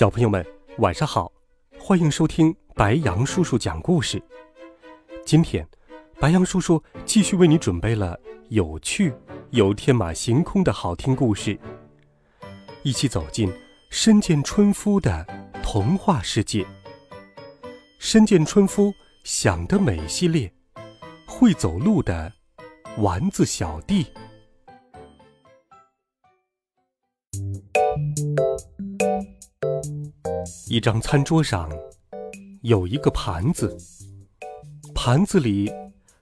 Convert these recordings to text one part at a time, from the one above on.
小朋友们，晚上好！欢迎收听白羊叔叔讲故事。今天，白羊叔叔继续为你准备了有趣、又天马行空的好听故事。一起走进深见春夫的童话世界。深见春夫想得美系列，会走路的丸子小弟。一张餐桌上有一个盘子，盘子里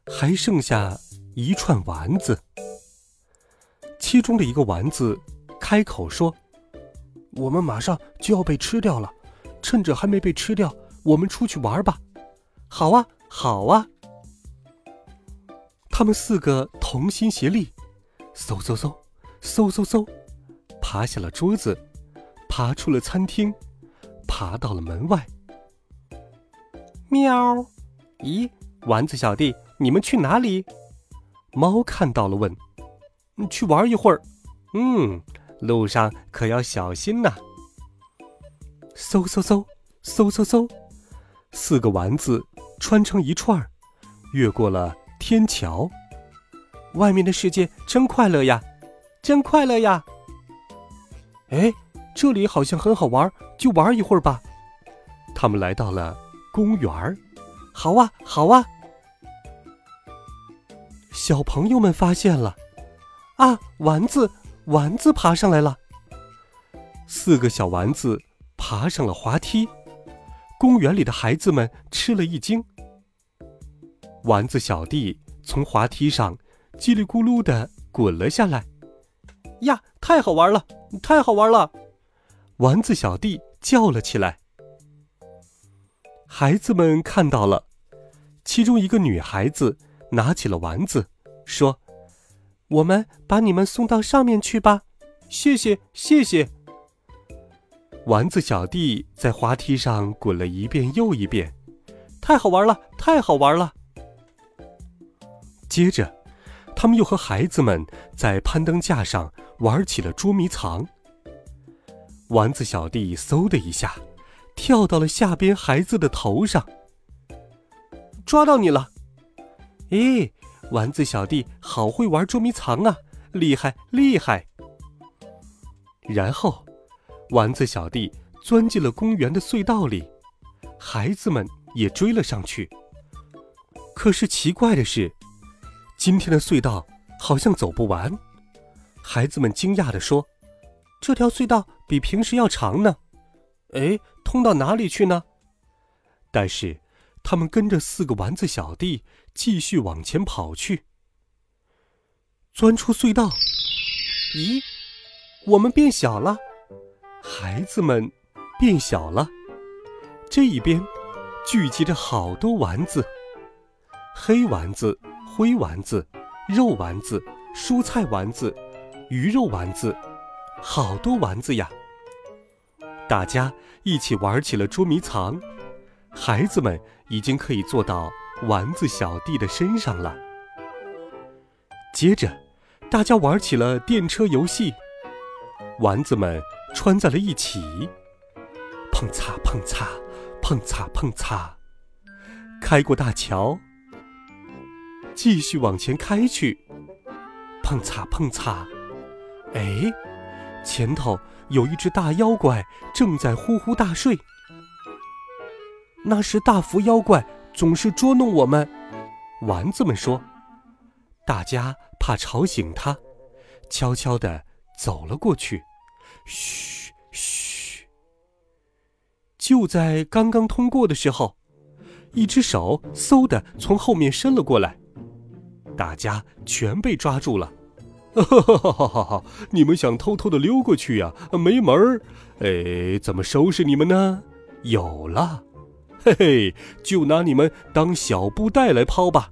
还剩下一串丸子。其中的一个丸子开口说：“我们马上就要被吃掉了，趁着还没被吃掉，我们出去玩吧。”“好啊，好啊！”他们四个同心协力，嗖嗖嗖，嗖嗖嗖，爬下了桌子，爬出了餐厅。爬到了门外。喵！咦，丸子小弟，你们去哪里？猫看到了，问：“去玩一会儿。”嗯，路上可要小心呐。嗖嗖嗖，嗖嗖嗖，四个丸子穿成一串儿，越过了天桥。外面的世界真快乐呀，真快乐呀！哎。这里好像很好玩，就玩一会儿吧。他们来到了公园儿，好啊，好啊。小朋友们发现了，啊，丸子，丸子爬上来了。四个小丸子爬上了滑梯，公园里的孩子们吃了一惊。丸子小弟从滑梯上叽里咕噜的滚了下来，呀，太好玩了，太好玩了！丸子小弟叫了起来。孩子们看到了，其中一个女孩子拿起了丸子，说：“我们把你们送到上面去吧，谢谢，谢谢。”丸子小弟在滑梯上滚了一遍又一遍，太好玩了，太好玩了。接着，他们又和孩子们在攀登架上玩起了捉迷藏。丸子小弟嗖的一下，跳到了下边孩子的头上，抓到你了！咦，丸子小弟好会玩捉迷藏啊，厉害厉害！然后，丸子小弟钻进了公园的隧道里，孩子们也追了上去。可是奇怪的是，今天的隧道好像走不完。孩子们惊讶地说。这条隧道比平时要长呢，哎，通到哪里去呢？但是，他们跟着四个丸子小弟继续往前跑去。钻出隧道，咦，我们变小了，孩子们变小了。这一边聚集着好多丸子：黑丸子、灰丸子、肉丸子、蔬菜丸子、鱼肉丸子。好多丸子呀！大家一起玩起了捉迷藏，孩子们已经可以坐到丸子小弟的身上了。接着，大家玩起了电车游戏，丸子们穿在了一起，碰擦碰擦，碰擦碰擦，开过大桥，继续往前开去，碰擦碰擦，哎。前头有一只大妖怪正在呼呼大睡。那是大福妖怪，总是捉弄我们。丸子们说：“大家怕吵醒他，悄悄地走了过去。”嘘嘘。就在刚刚通过的时候，一只手嗖的从后面伸了过来，大家全被抓住了。哈哈哈哈哈哈！你们想偷偷的溜过去呀？没门儿！哎，怎么收拾你们呢？有了，嘿嘿，就拿你们当小布袋来抛吧。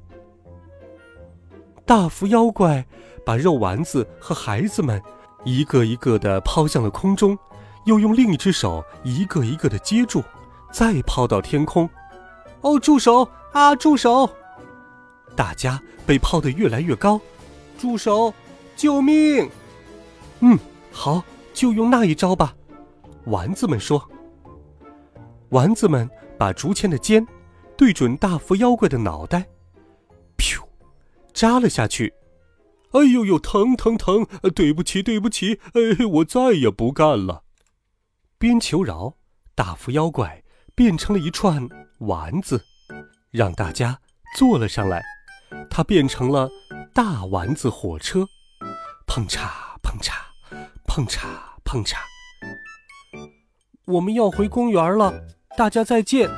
大福妖怪把肉丸子和孩子们一个一个的抛向了空中，又用另一只手一个一个的接住，再抛到天空。哦，住手啊！住手！大家被抛得越来越高。住手！救命！嗯，好，就用那一招吧。丸子们说。丸子们把竹签的尖对准大福妖怪的脑袋，噗，扎了下去。哎呦呦，疼疼疼！对不起，对不起，哎，我再也不干了。边求饶，大福妖怪变成了一串丸子，让大家坐了上来。它变成了大丸子火车。碰嚓碰嚓，碰嚓碰嚓。我们要回公园了，大家再见。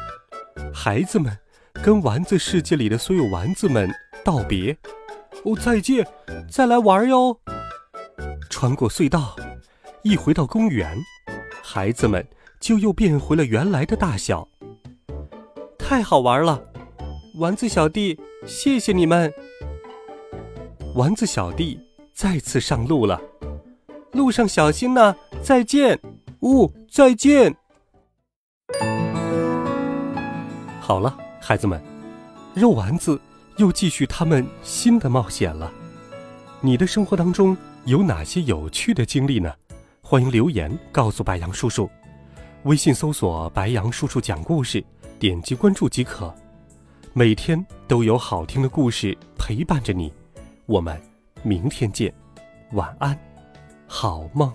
孩子们跟丸子世界里的所有丸子们道别。哦，再见，再来玩哟。穿过隧道，一回到公园，孩子们就又变回了原来的大小。太好玩了，丸子小弟，谢谢你们。丸子小弟。再次上路了，路上小心呐！再见，呜，再见。好了，孩子们，肉丸子又继续他们新的冒险了。你的生活当中有哪些有趣的经历呢？欢迎留言告诉白杨叔叔。微信搜索“白杨叔叔讲故事”，点击关注即可。每天都有好听的故事陪伴着你，我们。明天见，晚安，好梦。